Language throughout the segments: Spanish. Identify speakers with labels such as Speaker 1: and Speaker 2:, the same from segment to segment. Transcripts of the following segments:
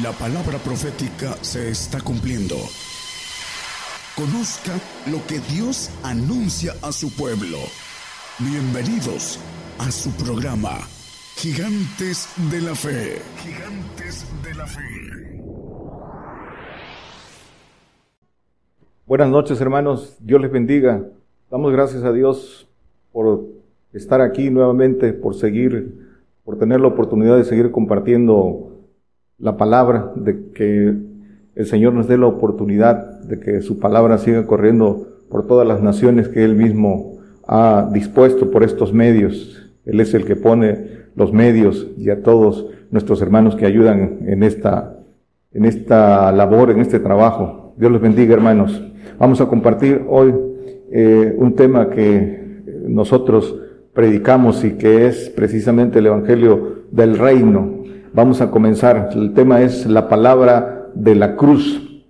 Speaker 1: La palabra profética se está cumpliendo. Conozca lo que Dios anuncia a su pueblo. Bienvenidos a su programa, Gigantes de la Fe. Gigantes de la Fe.
Speaker 2: Buenas noches hermanos, Dios les bendiga. Damos gracias a Dios por estar aquí nuevamente, por seguir, por tener la oportunidad de seguir compartiendo la palabra, de que el Señor nos dé la oportunidad de que su palabra siga corriendo por todas las naciones que Él mismo ha dispuesto por estos medios. Él es el que pone los medios y a todos nuestros hermanos que ayudan en esta, en esta labor, en este trabajo. Dios los bendiga, hermanos. Vamos a compartir hoy eh, un tema que nosotros predicamos y que es precisamente el Evangelio del Reino. Vamos a comenzar. El tema es la palabra de la cruz.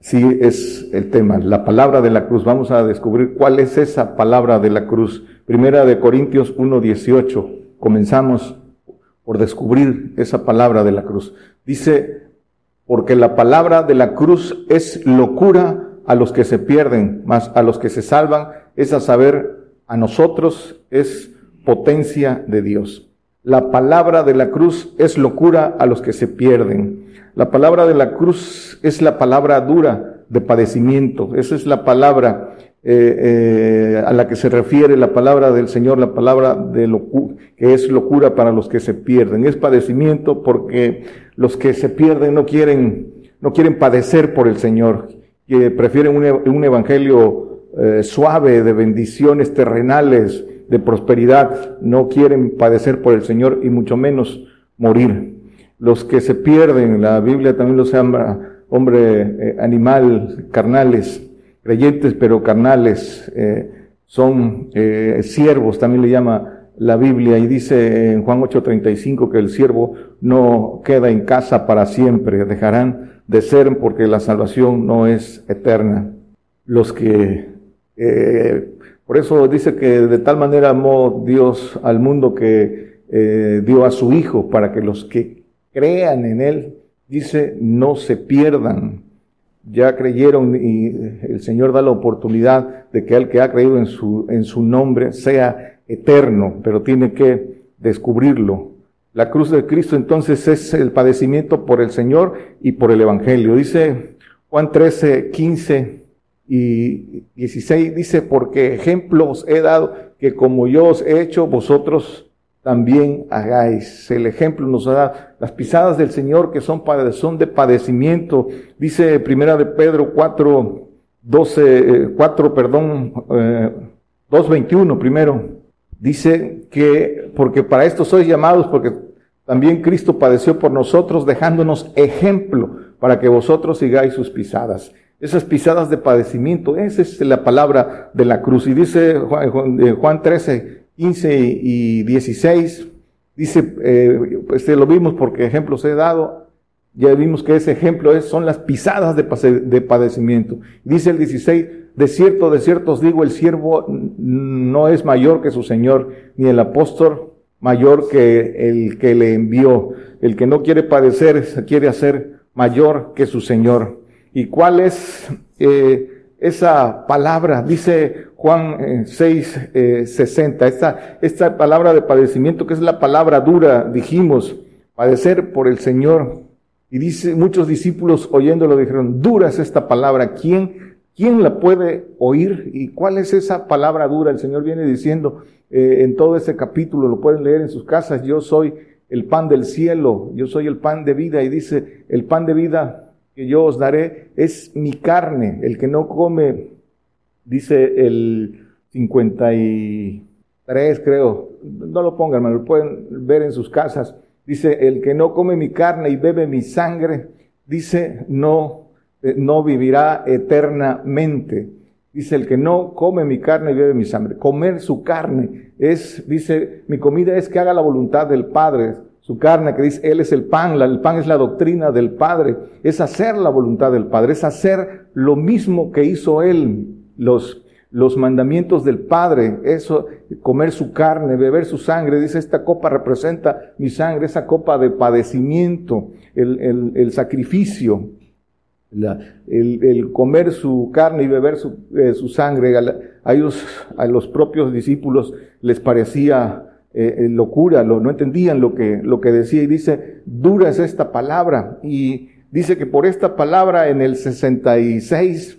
Speaker 2: Sí, es el tema, la palabra de la cruz. Vamos a descubrir cuál es esa palabra de la cruz. Primera de Corintios 1.18. Comenzamos por descubrir esa palabra de la cruz. Dice, porque la palabra de la cruz es locura a los que se pierden, mas a los que se salvan es a saber, a nosotros es potencia de Dios. La palabra de la cruz es locura a los que se pierden. La palabra de la cruz es la palabra dura de padecimiento. Esa es la palabra eh, eh, a la que se refiere la palabra del Señor, la palabra de locura, que es locura para los que se pierden. Es padecimiento porque los que se pierden no quieren, no quieren padecer por el Señor, que prefieren un, evangelio eh, suave de bendiciones terrenales, de prosperidad, no quieren padecer por el Señor y mucho menos morir. Los que se pierden, la Biblia también los llama hombre, eh, animal, carnales, creyentes pero carnales, eh, son eh, siervos, también le llama la Biblia y dice en Juan 8:35 que el siervo no queda en casa para siempre, dejarán de ser porque la salvación no es eterna. Los que por eso dice que de tal manera amó Dios al mundo que eh, dio a su Hijo para que los que crean en Él, dice, no se pierdan. Ya creyeron y el Señor da la oportunidad de que el que ha creído en su, en su nombre sea eterno, pero tiene que descubrirlo. La cruz de Cristo entonces es el padecimiento por el Señor y por el Evangelio. Dice Juan 13, 15 y 16 dice, porque ejemplos he dado que como yo os he hecho, vosotros también hagáis. El ejemplo nos da las pisadas del Señor que son, son de padecimiento. Dice primera de Pedro 4, 12, 4, perdón, eh, 2.21 primero. Dice que, porque para esto sois llamados, porque también Cristo padeció por nosotros, dejándonos ejemplo para que vosotros sigáis sus pisadas esas pisadas de padecimiento. Esa es la palabra de la cruz. Y dice Juan, 13, 15 y 16, dice, eh, pues lo vimos porque ejemplos he dado, ya vimos que ese ejemplo es, son las pisadas de, de padecimiento. Dice el 16, de cierto, de cierto os digo, el siervo no es mayor que su Señor, ni el apóstol mayor que el que le envió. El que no quiere padecer, quiere hacer mayor que su Señor. ¿Y cuál es eh, esa palabra? Dice Juan 6, eh, 60, eh, esta, esta palabra de padecimiento que es la palabra dura, dijimos, padecer por el Señor. Y dice, muchos discípulos oyéndolo dijeron, dura es esta palabra, ¿quién, quién la puede oír? ¿Y cuál es esa palabra dura? El Señor viene diciendo eh, en todo ese capítulo, lo pueden leer en sus casas, yo soy el pan del cielo, yo soy el pan de vida, y dice, el pan de vida que yo os daré es mi carne. El que no come, dice el 53, creo, no lo pongan, me lo pueden ver en sus casas. Dice, el que no come mi carne y bebe mi sangre, dice, no, eh, no vivirá eternamente. Dice, el que no come mi carne y bebe mi sangre. Comer su carne es, dice, mi comida es que haga la voluntad del Padre su carne, que dice, Él es el pan, el pan es la doctrina del Padre, es hacer la voluntad del Padre, es hacer lo mismo que hizo Él. Los, los mandamientos del Padre, eso, comer su carne, beber su sangre, dice, esta copa representa mi sangre, esa copa de padecimiento, el, el, sacrificio, el, comer su carne y beber su, eh, su sangre, a, ellos, a los propios discípulos les parecía eh, eh, locura, lo, no entendían lo que, lo que decía y dice, dura es esta palabra y dice que por esta palabra en el 66,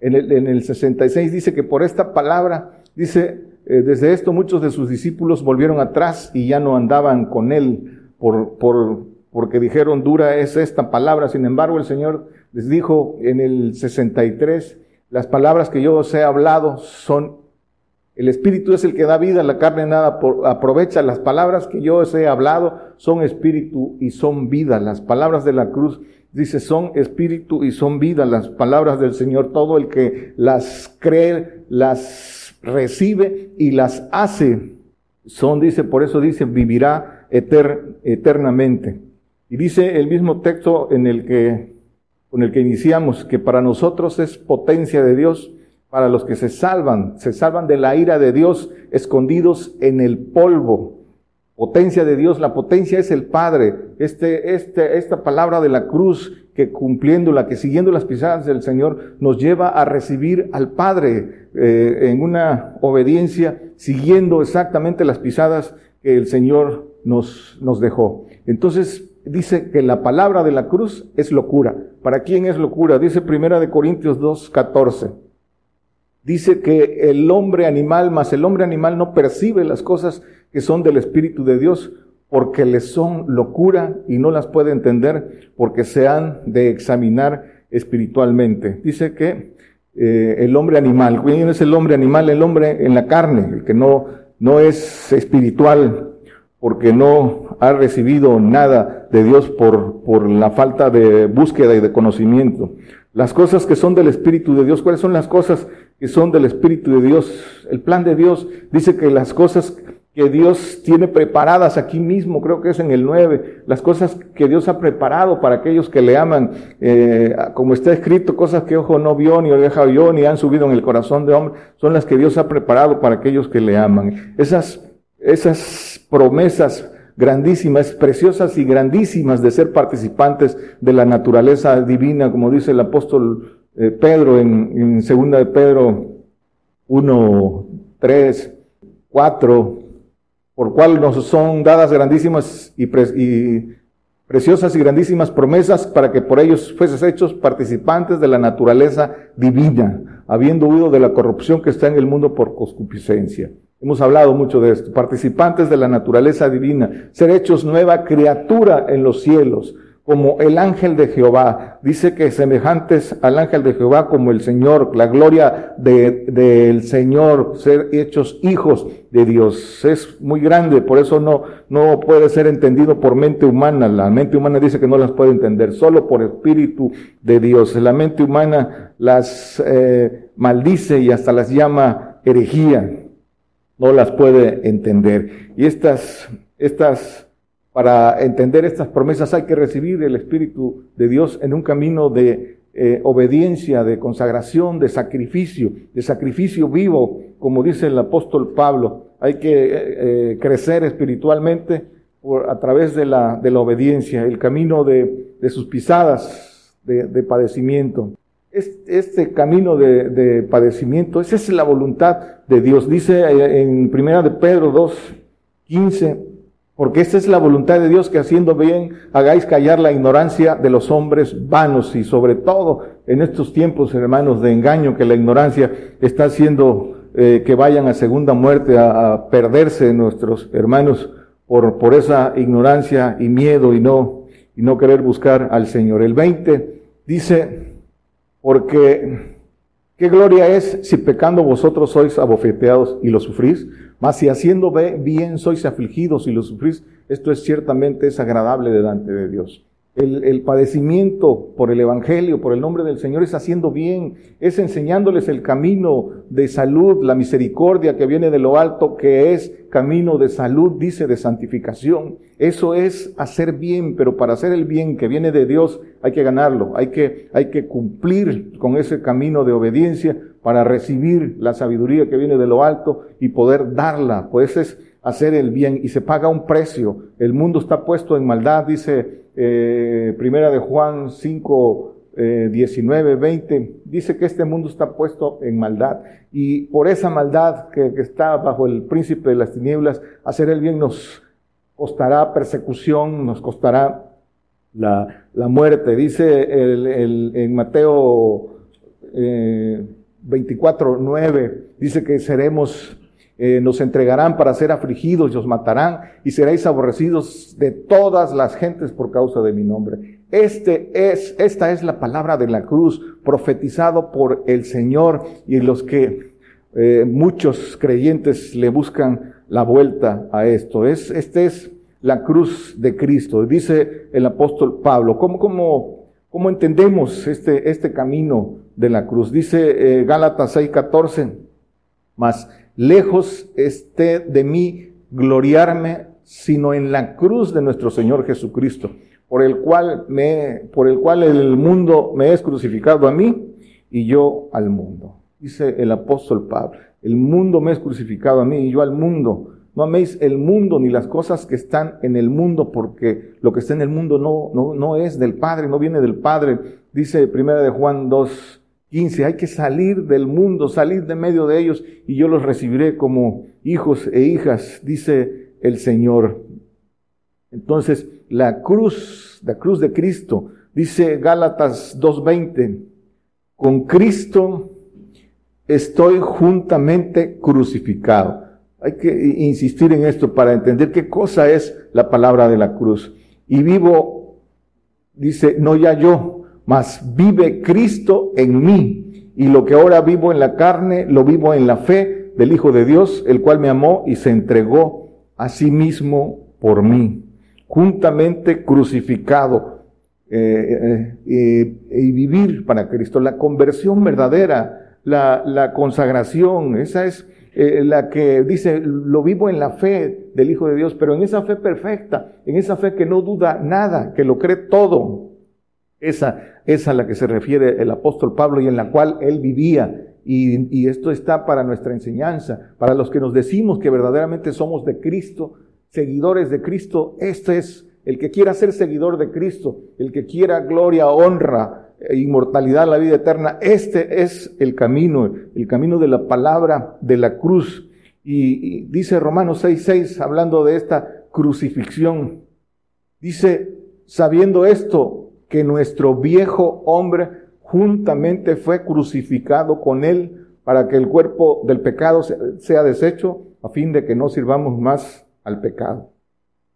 Speaker 2: en el, en el 66 dice que por esta palabra, dice, eh, desde esto muchos de sus discípulos volvieron atrás y ya no andaban con él por, por, porque dijeron, dura es esta palabra. Sin embargo, el Señor les dijo en el 63, las palabras que yo os he hablado son, el Espíritu es el que da vida, la carne nada aprovecha. Las palabras que yo os he hablado son Espíritu y son vida. Las palabras de la cruz Dice, son espíritu y son vida las palabras del Señor. Todo el que las cree, las recibe y las hace, son, dice, por eso dice, vivirá eternamente. Y dice el mismo texto en el que, con el que iniciamos, que para nosotros es potencia de Dios, para los que se salvan, se salvan de la ira de Dios, escondidos en el polvo potencia de Dios, la potencia es el Padre. Este, este, esta palabra de la cruz que cumpliéndola, que siguiendo las pisadas del Señor, nos lleva a recibir al Padre eh, en una obediencia, siguiendo exactamente las pisadas que el Señor nos, nos dejó. Entonces, dice que la palabra de la cruz es locura. ¿Para quién es locura? Dice Primera de Corintios 2, 14 dice que el hombre animal, más el hombre animal no percibe las cosas que son del Espíritu de Dios porque le son locura y no las puede entender porque se han de examinar espiritualmente. Dice que eh, el hombre animal, ¿quién es el hombre animal? El hombre en la carne, el que no, no es espiritual porque no ha recibido nada de Dios por, por la falta de búsqueda y de conocimiento. Las cosas que son del Espíritu de Dios, ¿cuáles son las cosas que son del Espíritu de Dios? El plan de Dios dice que las cosas que Dios tiene preparadas aquí mismo, creo que es en el 9, las cosas que Dios ha preparado para aquellos que le aman, eh, como está escrito, cosas que ojo no vio, ni oreja oyó, ni han subido en el corazón de hombre, son las que Dios ha preparado para aquellos que le aman. Esas, esas promesas grandísimas, preciosas y grandísimas de ser participantes de la naturaleza divina, como dice el apóstol eh, Pedro en, en segunda de Pedro 1, 3, 4, por cual nos son dadas grandísimas y, y preciosas y grandísimas promesas para que por ellos fueses hechos participantes de la naturaleza divina, habiendo huido de la corrupción que está en el mundo por concupiscencia. Hemos hablado mucho de esto. Participantes de la naturaleza divina, ser hechos nueva criatura en los cielos, como el ángel de Jehová. Dice que semejantes al ángel de Jehová como el Señor, la gloria del Señor, ser hechos hijos de Dios. Es muy grande, por eso no, no puede ser entendido por mente humana. La mente humana dice que no las puede entender, solo por espíritu de Dios. La mente humana las eh, maldice y hasta las llama herejía no las puede entender. Y estas, estas, para entender estas promesas hay que recibir el Espíritu de Dios en un camino de eh, obediencia, de consagración, de sacrificio, de sacrificio vivo, como dice el apóstol Pablo. Hay que eh, eh, crecer espiritualmente a través de la, obediencia, el camino de, sus pisadas de, de padecimiento este camino de, padecimiento, esa es la voluntad de Dios. Dice en primera de Pedro 2, 15, porque esta es la voluntad de Dios que haciendo bien hagáis callar la ignorancia de los hombres vanos y sobre todo en estos tiempos, hermanos, de engaño que la ignorancia está haciendo eh, que vayan a segunda muerte, a, perderse nuestros hermanos por, por esa ignorancia y miedo y no, y no querer buscar al Señor. El 20 dice, porque, ¿qué gloria es si pecando vosotros sois abofeteados y lo sufrís? Mas si haciendo bien sois afligidos y lo sufrís, esto es ciertamente es agradable delante de Dios. El, el, padecimiento por el Evangelio, por el nombre del Señor, es haciendo bien, es enseñándoles el camino de salud, la misericordia que viene de lo alto, que es camino de salud, dice, de santificación. Eso es hacer bien, pero para hacer el bien que viene de Dios hay que ganarlo, hay que, hay que cumplir con ese camino de obediencia para recibir la sabiduría que viene de lo alto y poder darla. Pues es hacer el bien y se paga un precio. El mundo está puesto en maldad, dice eh, Primera de Juan 5, 19, 20, dice que este mundo está puesto en maldad y por esa maldad que, está bajo el príncipe de las tinieblas, hacer el bien nos costará persecución, nos costará la, muerte. Dice en Mateo eh, 24, 9, dice que seremos, eh, nos entregarán para ser afligidos y os matarán y seréis aborrecidos de todas las gentes por causa de mi nombre. Este es, esta es la palabra de la cruz profetizado por el Señor y los que eh, muchos creyentes le buscan la vuelta a esto. Es, este es la cruz de Cristo. Dice el apóstol Pablo, ¿cómo, entendemos este, este camino de la cruz? Dice eh, Gálatas 6:14, más lejos esté de mí gloriarme, sino en la cruz de nuestro Señor Jesucristo, por el cual me, por el cual el mundo me es crucificado a mí y yo al mundo. Dice el apóstol Pablo, el mundo me es crucificado a mí y yo al mundo. No améis el mundo ni las cosas que están en el mundo, porque lo que está en el mundo no, no, no es del Padre, no viene del Padre. Dice primera de Juan 2, 15, hay que salir del mundo, salir de medio de ellos, y yo los recibiré como hijos e hijas, dice el Señor. Entonces, la cruz, la cruz de Cristo, dice Gálatas 2.20, con Cristo estoy juntamente crucificado. Hay que insistir en esto para entender qué cosa es la palabra de la cruz. Y vivo, dice, no ya yo, mas vive Cristo en mí. Y lo que ahora vivo en la carne, lo vivo en la fe del Hijo de Dios, el cual me amó y se entregó a sí mismo por mí, juntamente crucificado. Eh, eh, eh, y vivir para Cristo, la conversión verdadera, la, consagración, esa es la que dice, lo vivo en la fe del Hijo de Dios, pero en esa fe perfecta, en esa fe que no duda nada, que lo cree todo. Esa es a la que se refiere el apóstol Pablo y en la cual él vivía. Y, y esto está para nuestra enseñanza, para los que nos decimos que verdaderamente somos de Cristo, seguidores de Cristo. Este es el que quiera ser seguidor de Cristo, el que quiera gloria, honra, e inmortalidad, la vida eterna. Este es el camino, el camino de la palabra de la cruz. Y, dice Romanos 6:6, hablando de esta crucifixión, dice, sabiendo esto, que nuestro viejo hombre juntamente fue crucificado con él para que el cuerpo del pecado sea deshecho, a fin de que no sirvamos más al pecado.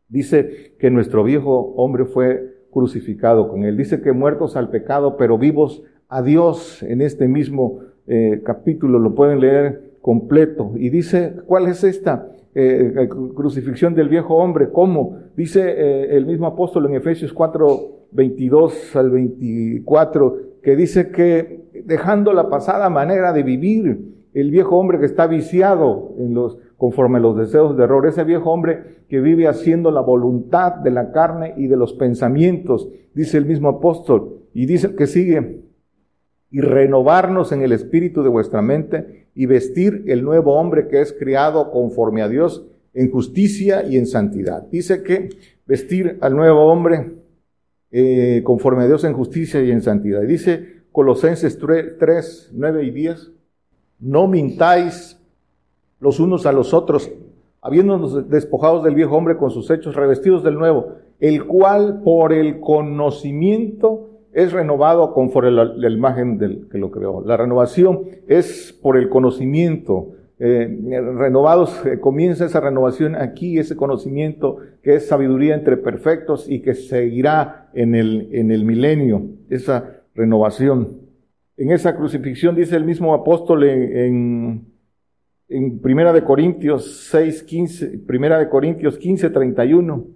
Speaker 2: Dice que nuestro viejo hombre fue crucificado con él. Dice que muertos al pecado, pero vivos a Dios en este mismo eh, capítulo, lo pueden leer completo. Y dice, ¿cuál es esta eh, crucifixión del viejo hombre? ¿Cómo? Dice eh, el mismo apóstol en Efesios 4, 22 al 24, que dice que dejando la pasada manera de vivir, el viejo hombre que está viciado conforme a los deseos de error, ese viejo hombre que vive haciendo la voluntad de la carne y de los pensamientos, dice el mismo apóstol, y dice que sigue, y renovarnos en el espíritu de vuestra mente y vestir el nuevo hombre que es criado conforme a Dios en justicia y en santidad. Dice que vestir al nuevo hombre eh, conforme a Dios en justicia y en santidad. Y dice Colosenses 3, 9 y 10, no mintáis los unos a los otros, habiéndonos despojados del viejo hombre con sus hechos, revestidos del nuevo, el cual por el conocimiento es renovado conforme a la, imagen del que lo creó. La renovación es por el conocimiento. Eh, renovados, eh, comienza esa renovación aquí, ese conocimiento que es sabiduría entre perfectos y que seguirá en el, en el milenio, esa renovación. En esa crucifixión dice el mismo apóstol en, en, Primera de Corintios 6, 15, Primera de Corintios 15, 31,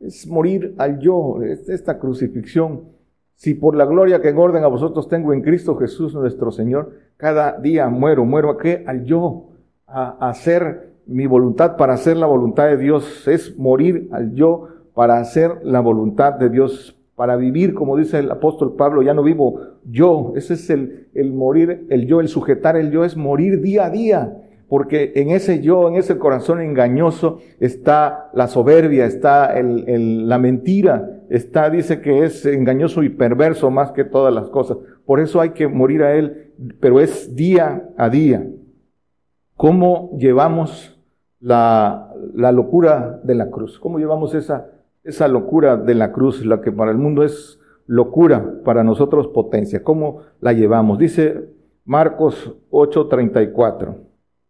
Speaker 2: es morir al yo, es esta crucifixión. Si por la gloria que en orden a vosotros tengo en Cristo Jesús nuestro Señor, cada día muero, muero a qué? Al yo, a, hacer mi voluntad para hacer la voluntad de Dios, es morir al yo para hacer la voluntad de Dios para vivir, como dice el apóstol Pablo, ya no vivo yo. Ese es el, el morir, el yo, el sujetar el yo es morir día a día. Porque en ese yo, en ese corazón engañoso, está la soberbia, está el, la mentira, está, dice que es engañoso y perverso más que todas las cosas. Por eso hay que morir a él, pero es día a día. ¿Cómo llevamos la, la locura de la cruz? ¿Cómo llevamos esa esa locura de la cruz, la que para el mundo es locura, para nosotros potencia. ¿Cómo la llevamos? Dice Marcos 8:34.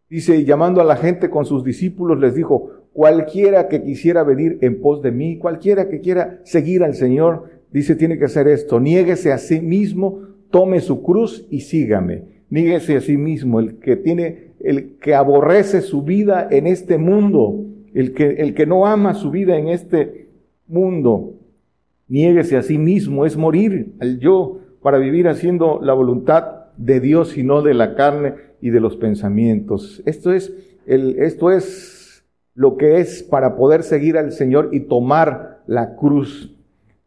Speaker 2: Dice, y llamando a la gente con sus discípulos, les dijo, cualquiera que quisiera venir en pos de mí, cualquiera que quiera seguir al Señor, dice, tiene que hacer esto, niéguese a sí mismo, tome su cruz y sígame. Niéguese a sí mismo, el que tiene, el que aborrece su vida en este mundo, el que, el que no ama su vida en este mundo. Niéguese a sí mismo, es morir al yo para vivir haciendo la voluntad de Dios y no de la carne y de los pensamientos. Esto es, el, esto es lo que es para poder seguir al Señor y tomar la cruz.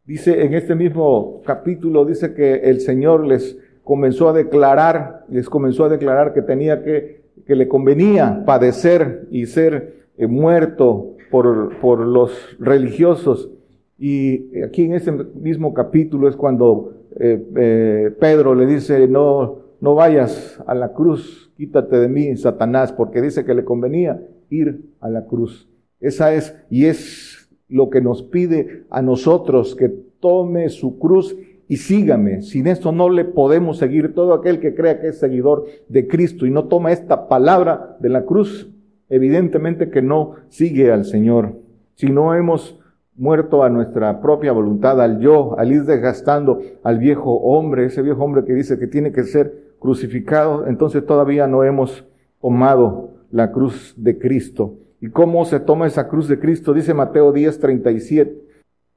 Speaker 2: Dice en este mismo capítulo, dice que el Señor les comenzó a declarar, les comenzó a declarar que tenía que, que le convenía padecer y ser eh, muerto por, por los religiosos y aquí en ese mismo capítulo es cuando eh, eh, Pedro le dice, no, no vayas a la cruz, quítate de mí, Satanás, porque dice que le convenía ir a la cruz. Esa es, y es lo que nos pide a nosotros, que tome su cruz y sígame. Sin esto no le podemos seguir. Todo aquel que crea que es seguidor de Cristo y no toma esta palabra de la cruz, evidentemente que no sigue al Señor. Si no hemos muerto a nuestra propia voluntad, al yo, al ir desgastando al viejo hombre, ese viejo hombre que dice que tiene que ser crucificado, entonces todavía no hemos tomado la cruz de Cristo. ¿Y cómo se toma esa cruz de Cristo? Dice Mateo 10, 37,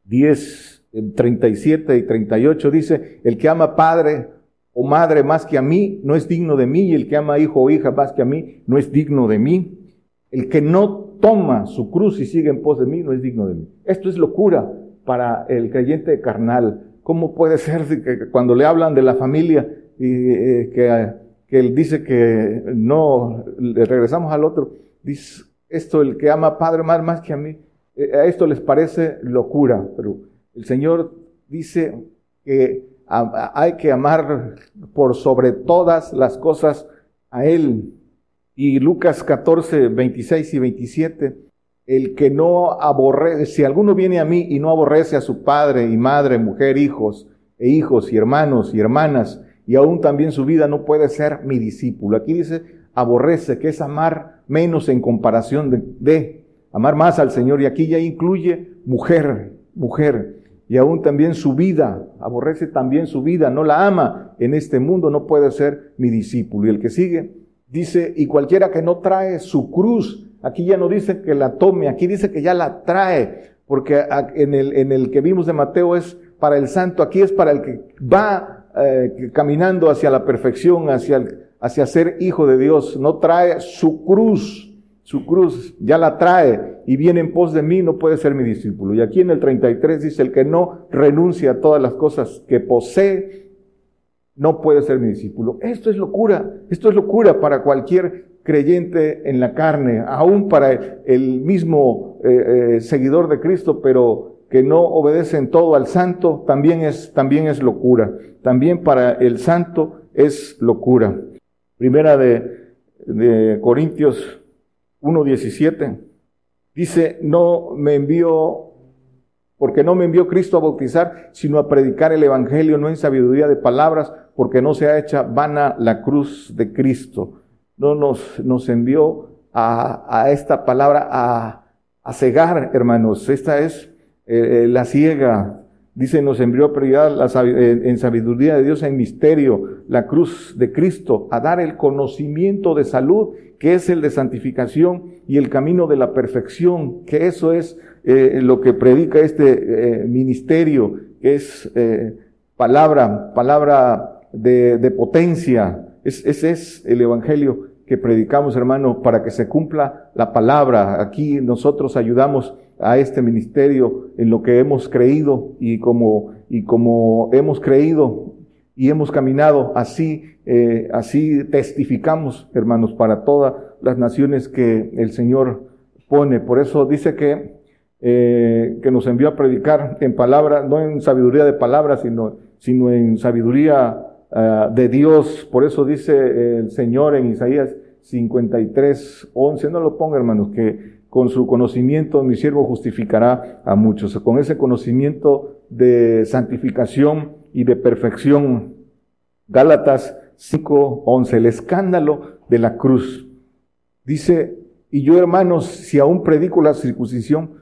Speaker 2: 10, 37 y 38, dice, el que ama padre o madre más que a mí, no es digno de mí, y el que ama hijo o hija más que a mí, no es digno de mí. El que no toma su cruz y sigue en pos de mí, no es digno de mí. Esto es locura para el creyente carnal. ¿Cómo puede ser que cuando le hablan de la familia y eh, que, que, él dice que no, le regresamos al otro, dice esto, el que ama a padre más, más que a mí, eh, a esto les parece locura, pero el Señor dice que hay que amar por sobre todas las cosas a Él y Lucas 14, 26 y 27, el que no aborrece, si alguno viene a mí y no aborrece a su padre y madre, mujer, hijos e hijos y hermanos y hermanas, y aún también su vida no puede ser mi discípulo. Aquí dice aborrece, que es amar menos en comparación de, de amar más al Señor. Y aquí ya incluye mujer, mujer. Y aún también su vida, aborrece también su vida, no la ama en este mundo, no puede ser mi discípulo. Y el que sigue, Dice, y cualquiera que no trae su cruz, aquí ya no dice que la tome, aquí dice que ya la trae, porque en el, en el que vimos de Mateo es para el santo, aquí es para el que va eh, caminando hacia la perfección, hacia, hacia ser hijo de Dios, no trae su cruz, su cruz ya la trae y viene en pos de mí, no puede ser mi discípulo. Y aquí en el 33 dice, el que no renuncia a todas las cosas que posee, no puede ser mi discípulo. Esto es locura, esto es locura para cualquier creyente en la carne, aún para el mismo eh, eh, seguidor de Cristo, pero que no obedece en todo al santo, también es, también es locura. También para el santo es locura. Primera de, de Corintios 1.17 dice, no me envió porque no me envió Cristo a bautizar, sino a predicar el Evangelio, no en sabiduría de palabras, porque no se ha hecha vana la cruz de Cristo. No nos, nos envió a, esta palabra a, a, cegar, hermanos. Esta es eh, eh, la ciega. Dice, nos envió a predicar eh, en sabiduría de Dios, en misterio, la cruz de Cristo, a dar el conocimiento de salud, que es el de santificación, y el camino de la perfección, que eso es eh, lo que predica este eh, ministerio, que es eh, palabra, palabra de, de potencia. Es, ese es el evangelio que predicamos, hermano, para que se cumpla la palabra. Aquí nosotros ayudamos a este ministerio en lo que hemos creído y como y como hemos creído y hemos caminado, así, eh, así testificamos, hermanos, para todas las naciones que el Señor pone. Por eso dice que, eh, que nos envió a predicar en palabra, no en sabiduría de palabras, sino, sino en sabiduría ah, de Dios. Por eso dice el Señor en Isaías 53, 11, no lo ponga, hermanos, que con su conocimiento mi siervo justificará a muchos. Con ese conocimiento de santificación y de perfección. Gálatas 5, 11, el escándalo de la cruz. Dice, y yo hermanos, si aún predico la circuncisión,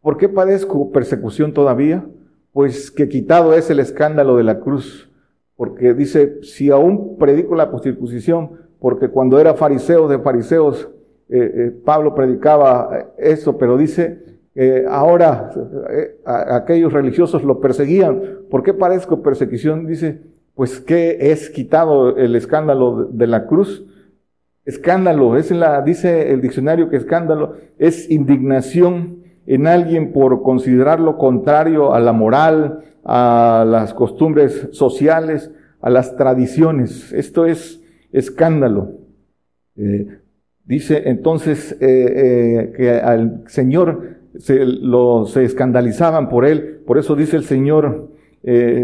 Speaker 2: ¿por qué padezco persecución todavía? Pues que quitado es el escándalo de la cruz. Porque dice, si aún predico la circuncisión, porque cuando era fariseo de fariseos, eh, eh, Pablo predicaba eso, pero dice, eh, ahora aquellos religiosos lo perseguían. ¿Por qué parezco persecución? Dice, pues que es quitado el escándalo de la cruz. Escándalo, es la, dice el diccionario que escándalo es indignación en alguien por considerarlo contrario a la moral, a las costumbres sociales, a las tradiciones. Esto es escándalo. Eh, dice entonces eh, eh, que al Señor se, escandalizaban por él. Por eso dice el Señor,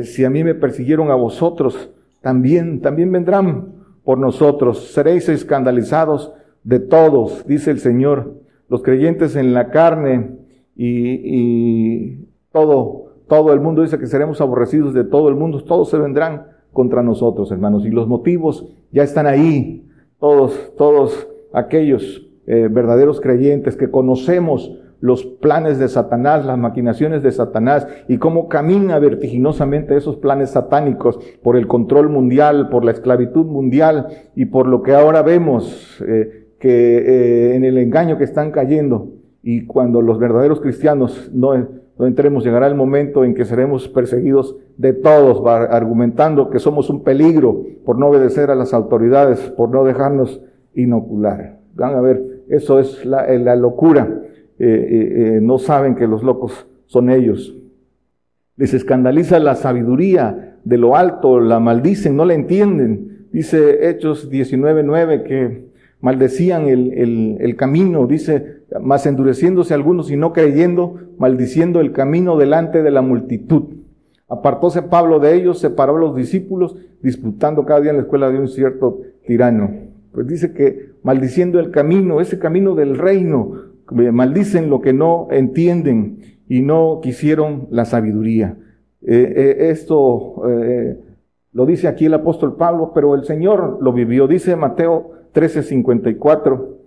Speaker 2: si a mí me persiguieron a vosotros, también, también vendrán por nosotros. Seréis escandalizados de todos, dice el Señor. Los creyentes en la carne y, y todo, todo el mundo dice que seremos aborrecidos de todo el mundo. Todos se vendrán contra nosotros, hermanos. Y los motivos ya están ahí. Todos, todos aquellos eh, verdaderos creyentes que conocemos los planes de Satanás, las maquinaciones de Satanás y cómo camina vertiginosamente esos planes satánicos por el control mundial, por la esclavitud mundial y por lo que ahora vemos eh, que eh, en el engaño que están cayendo y cuando los verdaderos cristianos no no entremos, llegará el momento en que seremos perseguidos de todos, argumentando que somos un peligro por no obedecer a las autoridades, por no dejarnos inocular. Van a ver, eso es la, eh, locura. Eh, eh, no saben que los locos son ellos. Les escandaliza la sabiduría de lo alto, la maldicen, no la entienden. Dice Hechos 19.9 que maldecían el, el camino, dice mas endureciéndose algunos y no creyendo, maldiciendo el camino delante de la multitud. Apartóse Pablo de ellos, separó a los discípulos, disputando cada día en la escuela de un cierto tirano. Pues dice que maldiciendo el camino, ese camino del reino, maldicen lo que no entienden y no quisieron la sabiduría. Eh, eh, esto eh, lo dice aquí el apóstol Pablo, pero el Señor lo vivió. Dice Mateo 13:54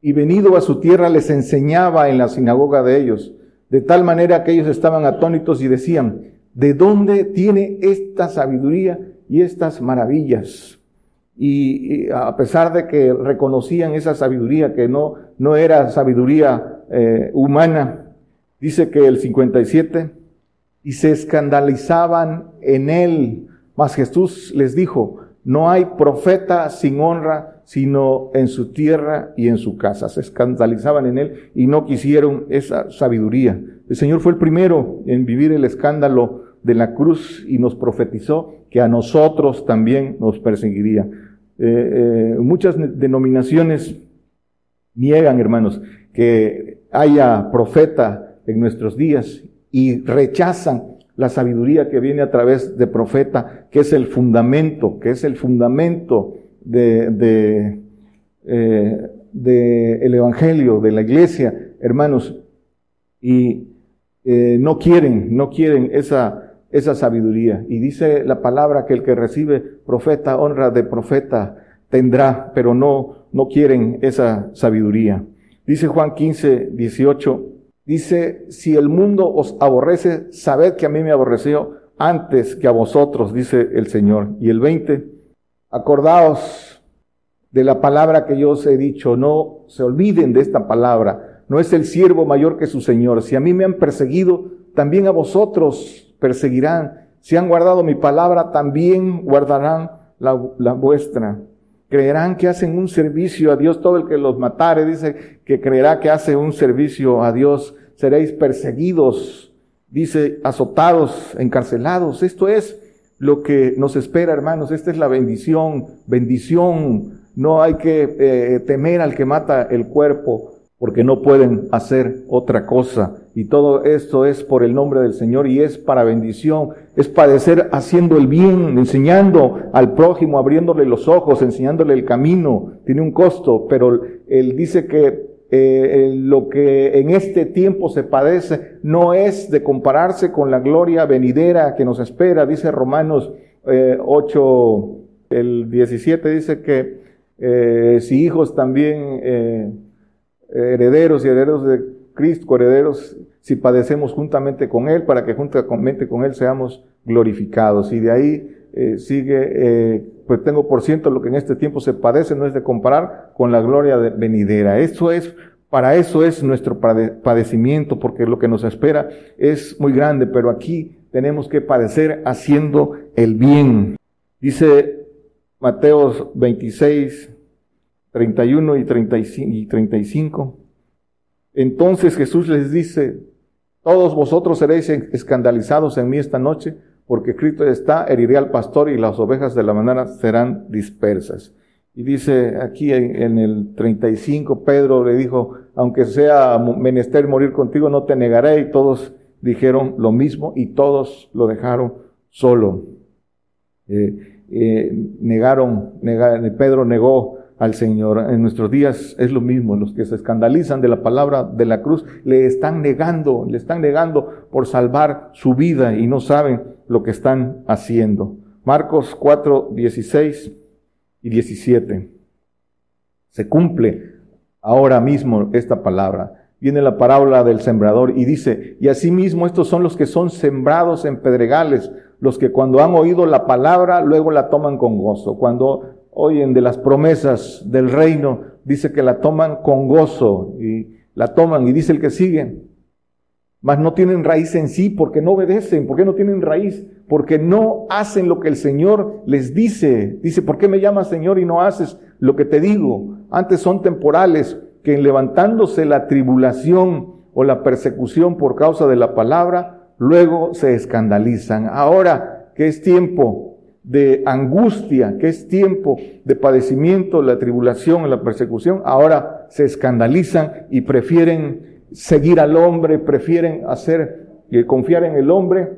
Speaker 2: y venido a su tierra les enseñaba en la sinagoga de ellos, de tal manera que ellos estaban atónitos y decían, ¿de dónde tiene esta sabiduría y estas maravillas? Y, a pesar de que reconocían esa sabiduría, que no, no era sabiduría eh, humana, dice que el 57, y se escandalizaban en él, mas Jesús les dijo, no hay profeta sin honra sino en su tierra y en su casa. Se escandalizaban en él y no quisieron esa sabiduría. El Señor fue el primero en vivir el escándalo de la cruz y nos profetizó que a nosotros también nos perseguiría. Eh, eh, muchas denominaciones niegan, hermanos, que haya profeta en nuestros días y rechazan la sabiduría que viene a través de profeta, que es el fundamento, que es el fundamento de, de, eh, de el Evangelio, de la iglesia, hermanos, y no quieren, no quieren esa, esa sabiduría. Y dice la palabra que el que recibe profeta, honra de profeta, tendrá, pero no, no quieren esa sabiduría. Dice Juan 15, 18, dice, si el mundo os aborrece, sabed que a mí me aborreció antes que a vosotros, dice el Señor. Y el 20, Acordaos de la palabra que yo os he dicho, no se olviden de esta palabra. No es el siervo mayor que su Señor. Si a mí me han perseguido, también a vosotros perseguirán. Si han guardado mi palabra, también guardarán la, la vuestra. Creerán que hacen un servicio a Dios. Todo el que los matare dice que creerá que hace un servicio a Dios. Seréis perseguidos dice azotados, encarcelados. Esto es lo que nos espera, hermanos. Esta es la bendición, bendición. No hay que eh, temer al que mata el cuerpo, porque no pueden hacer otra cosa. Y todo esto es por el nombre del Señor y es para bendición, es padecer haciendo el bien, enseñando al prójimo, abriéndole los ojos, enseñándole el camino. Tiene un costo, pero él dice que eh, lo que en este tiempo se padece no es de compararse con la gloria venidera que nos espera, dice Romanos 8, eh, el 17 dice que eh, si hijos también herederos y herederos de Cristo, herederos, si padecemos juntamente con Él, para que juntamente con Él seamos glorificados. Y de ahí eh, sigue, eh, pues tengo por ciento lo que en este tiempo se padece, no es de comparar con la gloria de venidera. Eso es, para eso es nuestro padecimiento, porque lo que nos espera es muy grande, pero aquí tenemos que padecer haciendo el bien. Dice Mateos 26, 31 y 35. Entonces Jesús les dice, todos vosotros seréis escandalizados en mí esta noche, porque Cristo está, heriré al pastor y las ovejas de la manera serán dispersas. Y dice aquí en, el 35, Pedro le dijo, aunque sea menester morir contigo, no te negaré. Y todos dijeron lo mismo y todos lo dejaron solo. Eh, eh, negaron, Pedro negó al Señor. En nuestros días es lo mismo, los que se escandalizan de la palabra de la cruz le están negando, le están negando por salvar su vida y no saben lo que están haciendo. Marcos 4, 16 y 17. Se cumple ahora mismo esta palabra. Viene la parábola del sembrador y dice, y asimismo estos son los que son sembrados en pedregales, los que cuando han oído la palabra luego la toman con gozo. Cuando oyen de las promesas del reino, dice que la toman con gozo y la toman y dice el que sigue, mas no tienen raíz en sí porque no obedecen. ¿Por qué no tienen raíz? Porque no hacen lo que el Señor les dice. Dice, ¿por qué me llamas Señor y no haces lo que te digo? Antes son temporales que levantándose la tribulación o la persecución por causa de la palabra, luego se escandalizan. Ahora que es tiempo de angustia, que es tiempo de padecimiento, la tribulación, la persecución, ahora se escandalizan y prefieren seguir al hombre, prefieren hacer, y confiar en el hombre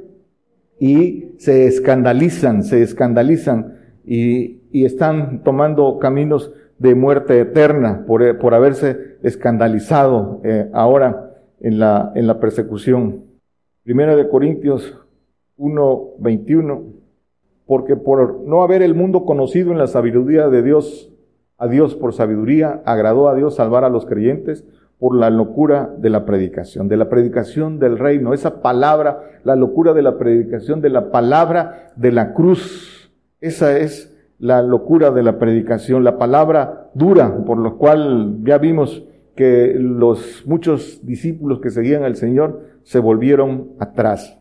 Speaker 2: y se escandalizan, se escandalizan y, están tomando caminos de muerte eterna por, por haberse escandalizado eh, ahora en la, en la persecución. Primera de Corintios 1, 21 porque por no haber el mundo conocido en la sabiduría de Dios, a Dios por sabiduría, agradó a Dios salvar a los creyentes por la locura de la predicación, de la predicación del reino, esa palabra, la locura de la predicación de la palabra de la cruz. Esa es la locura de la predicación, la palabra dura, por lo cual ya vimos que los muchos discípulos que seguían al Señor se volvieron atrás.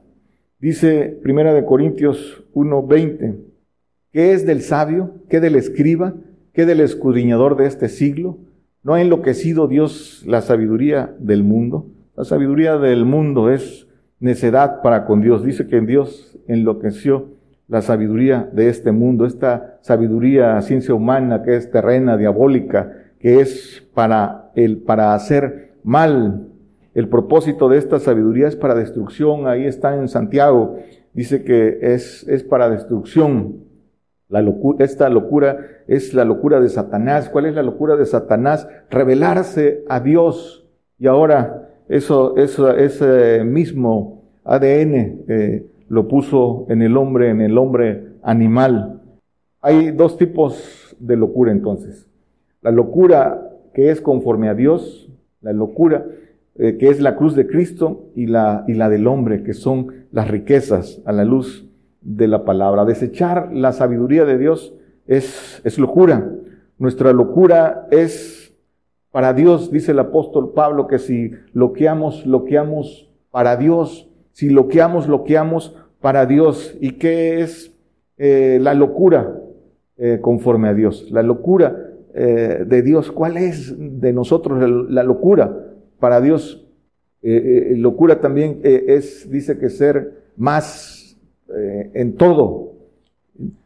Speaker 2: Dice Primera de Corintios 1:20, ¿qué es del sabio? ¿Qué del escriba? ¿Qué del escudriñador de este siglo? ¿No ha enloquecido Dios la sabiduría del mundo? La sabiduría del mundo es necedad para con Dios. Dice que Dios enloqueció la sabiduría de este mundo, esta sabiduría ciencia humana que es terrena, diabólica, que es para el para hacer mal, el propósito de esta sabiduría es para destrucción. Ahí está en Santiago. Dice que es, es para destrucción. La esta locura es la locura de Satanás. ¿Cuál es la locura de Satanás? Revelarse a Dios. Y ahora eso, eso ese mismo ADN eh, lo puso en el hombre, en el hombre animal. Hay dos tipos de locura entonces. La locura que es conforme a Dios, la locura eh, que es la cruz de Cristo y la, y la del hombre, que son las riquezas a la luz de la palabra. Desechar la sabiduría de Dios es, es locura. Nuestra locura es para Dios, dice el apóstol Pablo, que si loqueamos, loqueamos para Dios. Si loqueamos, loqueamos para Dios. ¿Y qué es eh, la locura eh, conforme a Dios? La locura de Dios, ¿cuál es de nosotros la locura? Para Dios Eh, locura también es, dice que ser más en todo,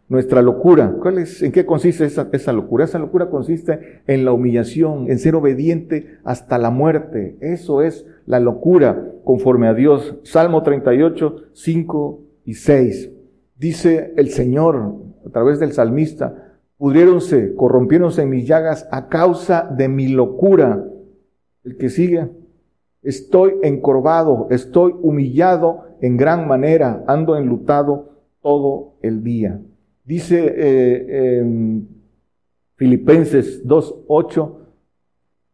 Speaker 2: nuestra locura. ¿Cuál es, ¿En qué consiste esa, locura? Esa locura consiste en la humillación, en ser obediente hasta la muerte. Eso es la locura conforme a Dios. Salmo 38, 5 y 6. Dice el Señor a través del salmista, pudriéronse, corrompiéronse en mis llagas a causa de mi locura. El que sigue, estoy encorvado, estoy humillado en gran manera, ando enlutado todo el día. Dice eh, en Filipenses 2.8,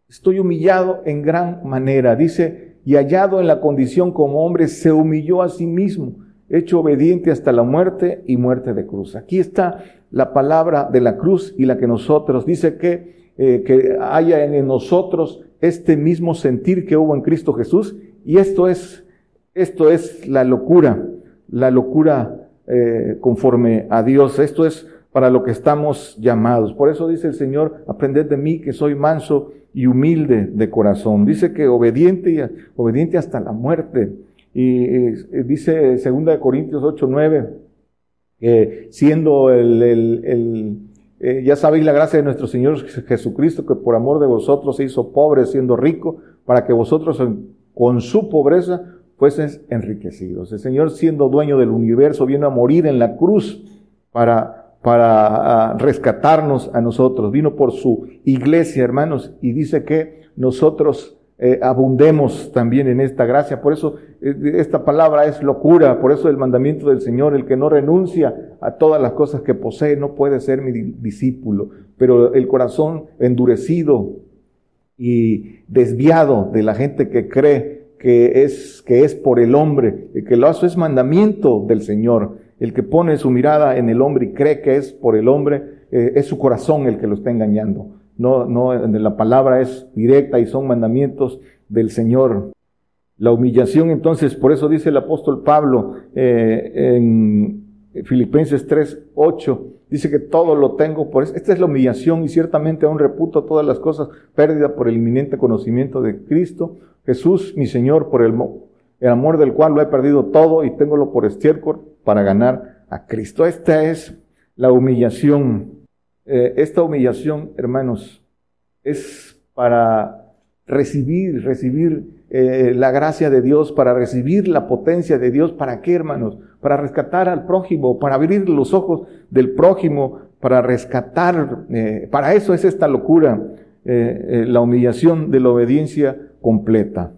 Speaker 2: estoy humillado en gran manera. Dice, y hallado en la condición como hombre, se humilló a sí mismo, hecho obediente hasta la muerte y muerte de cruz. Aquí está la palabra de la cruz y la que nosotros, dice que, eh, que haya en nosotros este mismo sentir que hubo en Cristo Jesús. Y esto es, esto es la locura, la locura eh, conforme a Dios. Esto es para lo que estamos llamados. Por eso dice el Señor, aprended de mí que soy manso y humilde de corazón. Dice que obediente, obediente hasta la muerte. Y eh, dice 2 Corintios 8, 9, que siendo el, el, eh, ya sabéis la gracia de nuestro Señor Jesucristo, que por amor de vosotros se hizo pobre siendo rico, para que vosotros con su pobreza fuesen enriquecidos. El Señor siendo dueño del universo vino a morir en la cruz para, para ah, rescatarnos a nosotros. Vino por su iglesia, hermanos, y dice que nosotros eh, abundemos también en esta gracia. Por eso eh, esta palabra es locura, por eso el mandamiento del Señor, el que no renuncia a todas las cosas que posee no puede ser mi discípulo. Pero el corazón endurecido y desviado de la gente que cree que es, que es por el hombre, el que lo hace es mandamiento del Señor. El que pone su mirada en el hombre y cree que es por el hombre, eh, es su corazón el que lo está engañando. No, no, la palabra es directa y son mandamientos del Señor. La humillación, entonces, por eso dice el apóstol Pablo eh, en Filipenses 3, 8, dice que todo lo tengo por eso. Esta es la humillación y ciertamente aún reputo todas las cosas pérdida por el inminente conocimiento de Cristo, Jesús, mi Señor, por el, el amor del cual lo he perdido todo y tengo por estiércol para ganar a Cristo. Esta es la humillación. Eh, esta humillación, hermanos, es para recibir, recibir eh, la gracia de Dios, para recibir la potencia de Dios. ¿Para qué, hermanos? Para rescatar al prójimo, para abrir los ojos del prójimo, para rescatar. Eh, para eso es esta locura, la humillación de la obediencia completa.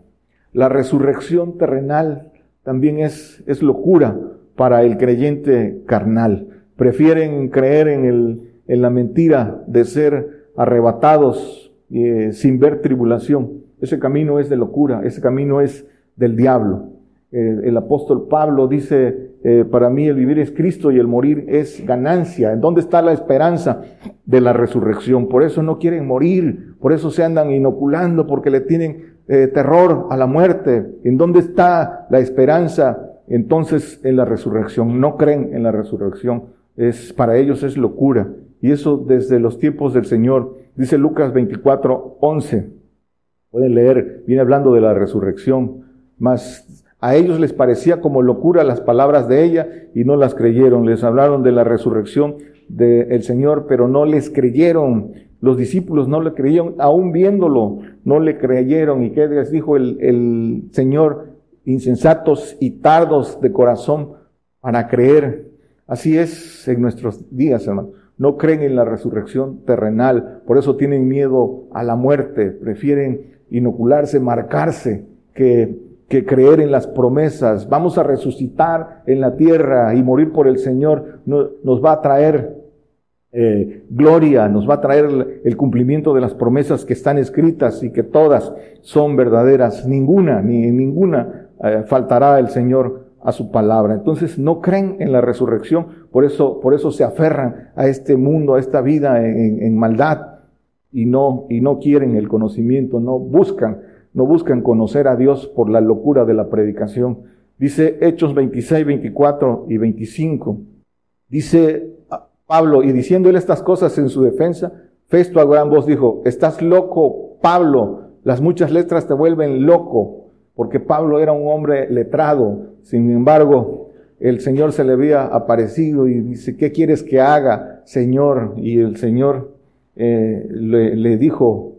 Speaker 2: La resurrección terrenal también es, es locura para el creyente carnal. Prefieren creer en, el, en la mentira de ser arrebatados eh, sin ver tribulación. Ese camino es de locura, ese camino es del diablo. El apóstol Pablo dice, eh, para mí el vivir es Cristo y el morir es ganancia. ¿En dónde está la esperanza de la resurrección? Por eso no quieren morir, por eso se andan inoculando, porque le tienen eh, terror a la muerte. ¿En dónde está la esperanza? Entonces en la resurrección. No creen en la resurrección. Es, para ellos es locura. Y eso desde los tiempos del Señor. Dice Lucas 24, 11. Pueden leer, viene hablando de la resurrección. Mas a ellos les parecía como locura las palabras de ella y no las creyeron. Les hablaron de la resurrección del Señor, pero no les creyeron. Los discípulos no le creyeron, aún viéndolo, no le creyeron. ¿Y qué les dijo el, el Señor? Insensatos y tardos de corazón para creer. Así es en nuestros días, hermano. No creen en la resurrección terrenal, por eso tienen miedo a la muerte, prefieren inocularse, marcarse, que, que creer en las promesas. Vamos a resucitar en la tierra y morir por el Señor nos va a traer eh, gloria, nos va a traer el, cumplimiento de las promesas que están escritas y que todas son verdaderas. Ninguna, ni ninguna eh, faltará el Señor a su palabra. Entonces no creen en la resurrección, por eso, por eso se aferran a este mundo, a esta vida en, en maldad y no, y no quieren el conocimiento, no buscan, no buscan conocer a Dios por la locura de la predicación. Dice Hechos 26, 24 y 25. Dice Pablo, y diciéndole estas cosas en su defensa, Festo a gran voz dijo, estás loco, Pablo, las muchas letras te vuelven loco. Porque Pablo era un hombre letrado. Sin embargo, el Señor se le había aparecido y dice, ¿qué quieres que haga, Señor? Y el Señor eh, le, dijo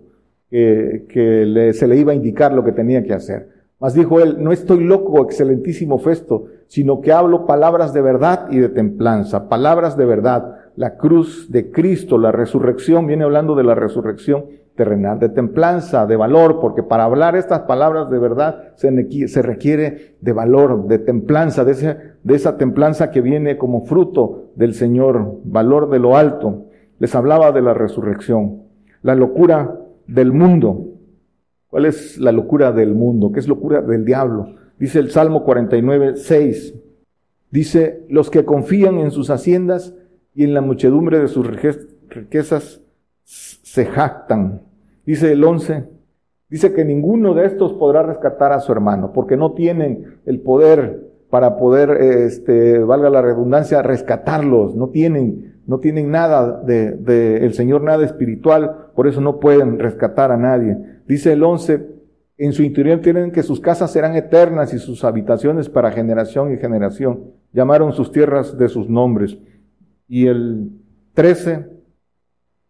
Speaker 2: que, se le iba a indicar lo que tenía que hacer. Mas dijo él, no estoy loco, excelentísimo Festo, sino que hablo palabras de verdad y de templanza, palabras de verdad. La cruz de Cristo, la resurrección, viene hablando de la resurrección terrenal, de templanza, de valor, porque para hablar estas palabras de verdad se, requiere de valor, de templanza, de, de esa templanza que viene como fruto del Señor, valor de lo alto. Les hablaba de la resurrección, la locura del mundo. ¿Cuál es la locura del mundo? ¿Qué es locura del diablo? Dice el Salmo 49, 6. Dice, los que confían en sus haciendas y en la muchedumbre de sus riquezas se jactan. Dice el 11, dice que ninguno de estos podrá rescatar a su hermano, porque no tienen el poder para poder, este, valga la redundancia, rescatarlos, no tienen, no tienen nada de, de, el Señor, nada espiritual, por eso no pueden rescatar a nadie. Dice el 11, en su interior tienen que sus casas serán eternas y sus habitaciones para generación y generación. Llamaron sus tierras de sus nombres. Y el 13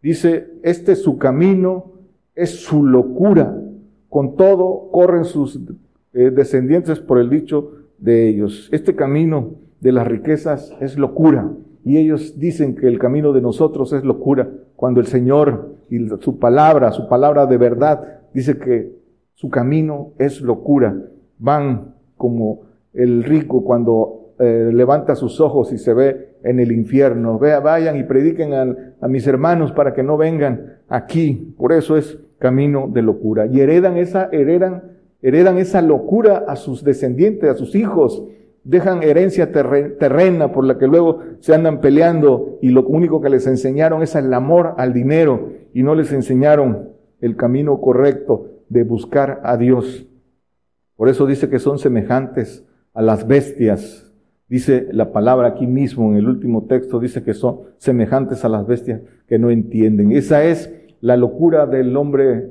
Speaker 2: dice, este es su camino, es su locura. Con todo corren sus eh, descendientes por el dicho de ellos. Este camino de las riquezas es locura. Y ellos dicen que el camino de nosotros es locura. Cuando el Señor y su palabra, su palabra de verdad, dice que su camino es locura. Van como el rico cuando eh, levanta sus ojos y se ve en el infierno. Vea, vayan y prediquen a, mis hermanos para que no vengan aquí. Por eso es camino de locura. Y heredan esa, heredan, heredan esa locura a sus descendientes, a sus hijos. Dejan herencia terrena por la que luego se andan peleando y lo único que les enseñaron es el amor al dinero y no les enseñaron el camino correcto de buscar a Dios. Por eso dice que son semejantes a las bestias Dice la palabra aquí mismo en el último texto, dice que son semejantes a las bestias que no entienden. Esa es la locura del hombre,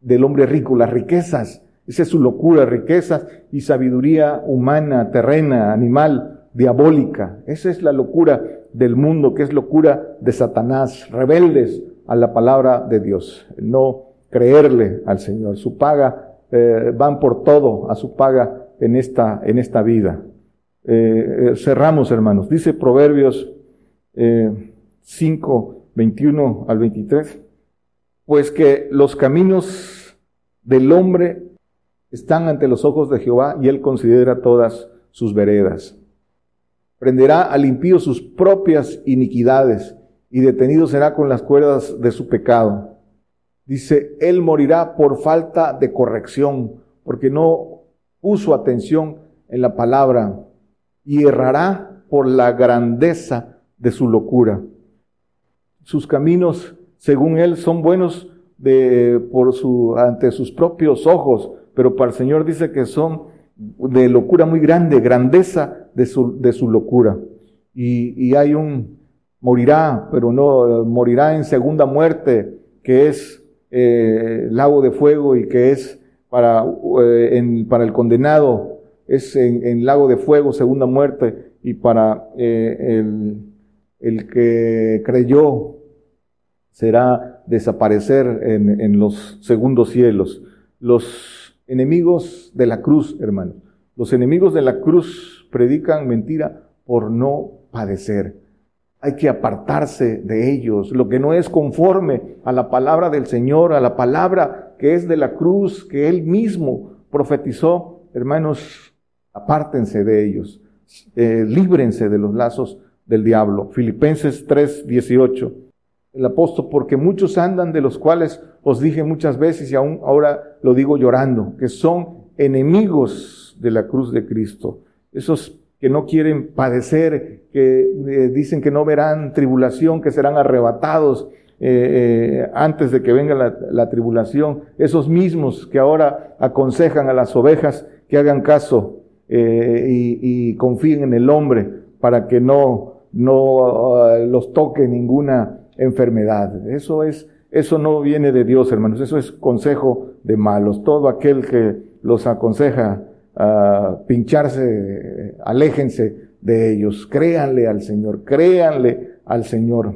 Speaker 2: del hombre rico, las riquezas. Esa es su locura, riquezas y sabiduría humana, terrena, animal, diabólica. Esa es la locura del mundo, que es locura de Satanás, rebeldes a la palabra de Dios, no creerle al Señor. Su paga, eh, van por todo a su paga en esta, en esta vida. Eh, eh, cerramos, hermanos. Dice Proverbios eh, 5, 21 al 23, pues que los caminos del hombre están ante los ojos de Jehová y él considera todas sus veredas. Prenderá al impío sus propias iniquidades y detenido será con las cuerdas de su pecado. Dice, él morirá por falta de corrección, porque no puso atención en la palabra y errará por la grandeza de su locura. Sus caminos, según él, son buenos de, por su, ante sus propios ojos, pero para el Señor dice que son de locura muy grande, grandeza de su, locura. Y, hay un, morirá, pero no, morirá en segunda muerte, que es eh, lago de fuego y que es para, eh, el condenado es en, lago de fuego, segunda muerte, y para eh, el, que creyó será desaparecer en, en los segundos cielos. Los enemigos de la cruz, hermanos, los enemigos de la cruz predican mentira por no padecer. Hay que apartarse de ellos. Lo que no es conforme a la palabra del Señor, a la palabra que es de la cruz, que Él mismo profetizó, hermanos, apártense de ellos, eh, líbrense de los lazos del diablo. Filipenses 3, 18. El apóstol, porque muchos andan de los cuales os dije muchas veces y aún ahora lo digo llorando, que son enemigos de la cruz de Cristo. Esos que no quieren padecer, que eh, dicen que no verán tribulación, que serán arrebatados eh, antes de que venga la, la, tribulación. Esos mismos que ahora aconsejan a las ovejas que hagan caso eh, y, confíen en el hombre para que no, no ah, los toque ninguna enfermedad. Eso es, eso no viene de Dios, hermanos, eso es consejo de malos. Todo aquel que los aconseja a pincharse, aléjense de ellos, créanle al Señor, créanle al Señor.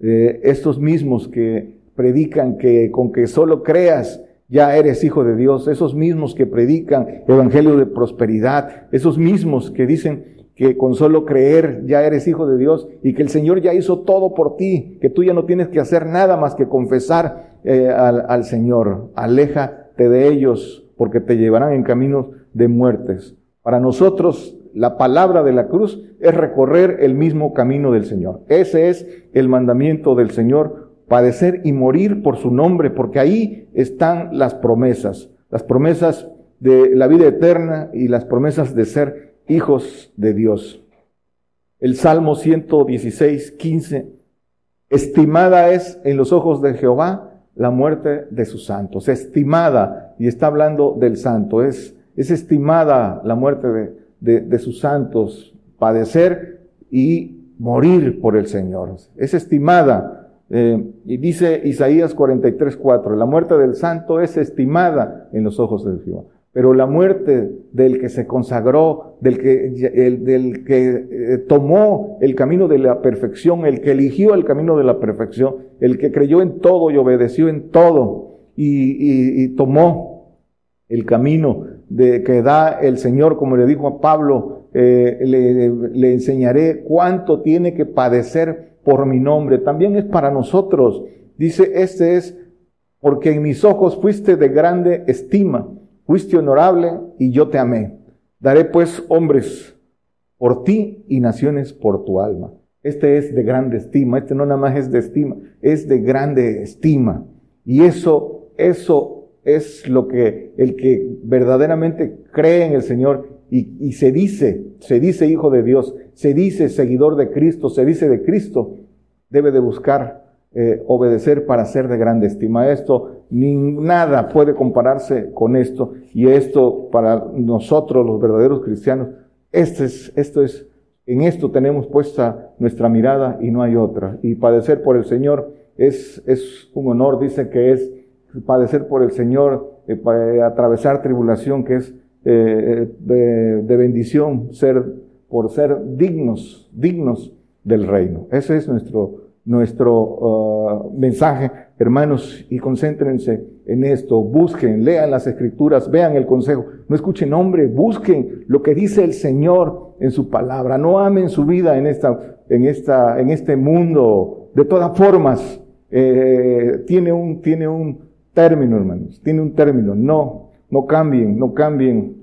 Speaker 2: Eh, estos mismos que predican que con que solo creas ya eres hijo de Dios, esos mismos que predican evangelio de prosperidad, esos mismos que dicen que con solo creer ya eres hijo de Dios y que el Señor ya hizo todo por ti, que tú ya no tienes que hacer nada más que confesar eh, al, Señor. Aléjate de ellos porque te llevarán en caminos de muertes. Para nosotros la palabra de la cruz es recorrer el mismo camino del Señor. Ese es el mandamiento del Señor, padecer y morir por su nombre, porque ahí están las promesas, las promesas de la vida eterna y las promesas de ser hijos de Dios. El Salmo 116, 15, estimada es en los ojos de Jehová la muerte de sus santos, estimada, y está hablando del santo, es, es estimada la muerte de, de, sus santos, padecer y morir por el Señor, es estimada. Eh, y dice Isaías 43, 4, la muerte del santo es estimada en los ojos de Jehová. Pero la muerte del que se consagró, del que, del que eh, tomó el camino de la perfección, el que eligió el camino de la perfección, el que creyó en todo y obedeció en todo y, tomó el camino de que da el Señor, como le dijo a Pablo, eh, le, le enseñaré cuánto tiene que padecer por mi nombre. También es para nosotros. Dice, este es porque en mis ojos fuiste de grande estima Fuiste honorable y yo te amé. Daré pues hombres por ti y naciones por tu alma. Este es de grande estima, este no nada más es de estima, es de grande estima. Y eso, eso es lo que el que verdaderamente cree en el Señor y, se dice, se dice hijo de Dios, se dice seguidor de Cristo, se dice de Cristo, debe de buscar eh, obedecer para ser de grande estima. Esto, ni nada puede compararse con esto. Y esto, para nosotros, los verdaderos cristianos, este es, esto es, en esto tenemos puesta nuestra mirada y no hay otra. Y padecer por el Señor es, es un honor, dice que es padecer por el Señor, eh, para atravesar tribulación, que es eh, de, de bendición, ser, por ser dignos, dignos del reino. Ese es nuestro, nuestro uh, mensaje, hermanos, y concéntrense en esto, busquen, lean las escrituras, vean el consejo, no escuchen hombre, busquen lo que dice el Señor en su palabra, no amen su vida en esta, en esta, en este mundo. De todas formas, eh, tiene un, tiene un término, hermanos, tiene un término. No, no cambien, no cambien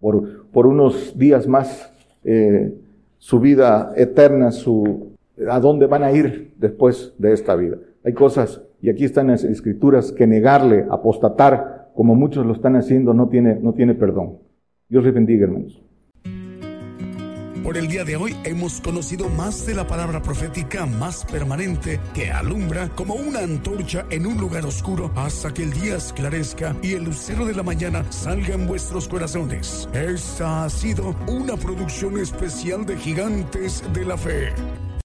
Speaker 2: por, por unos días más eh, su vida eterna, su, a dónde van a ir después de esta vida. Hay cosas, y aquí están las escrituras, que negarle, apostatar, como muchos lo están haciendo, no tiene, no tiene perdón. Dios les bendiga, hermanos.
Speaker 1: Por el día de hoy hemos conocido más de la palabra profética más permanente que alumbra como una antorcha en un lugar oscuro hasta que el día esclarezca y el lucero de la mañana salga en vuestros corazones. Esta ha sido una producción especial de Gigantes de la Fe.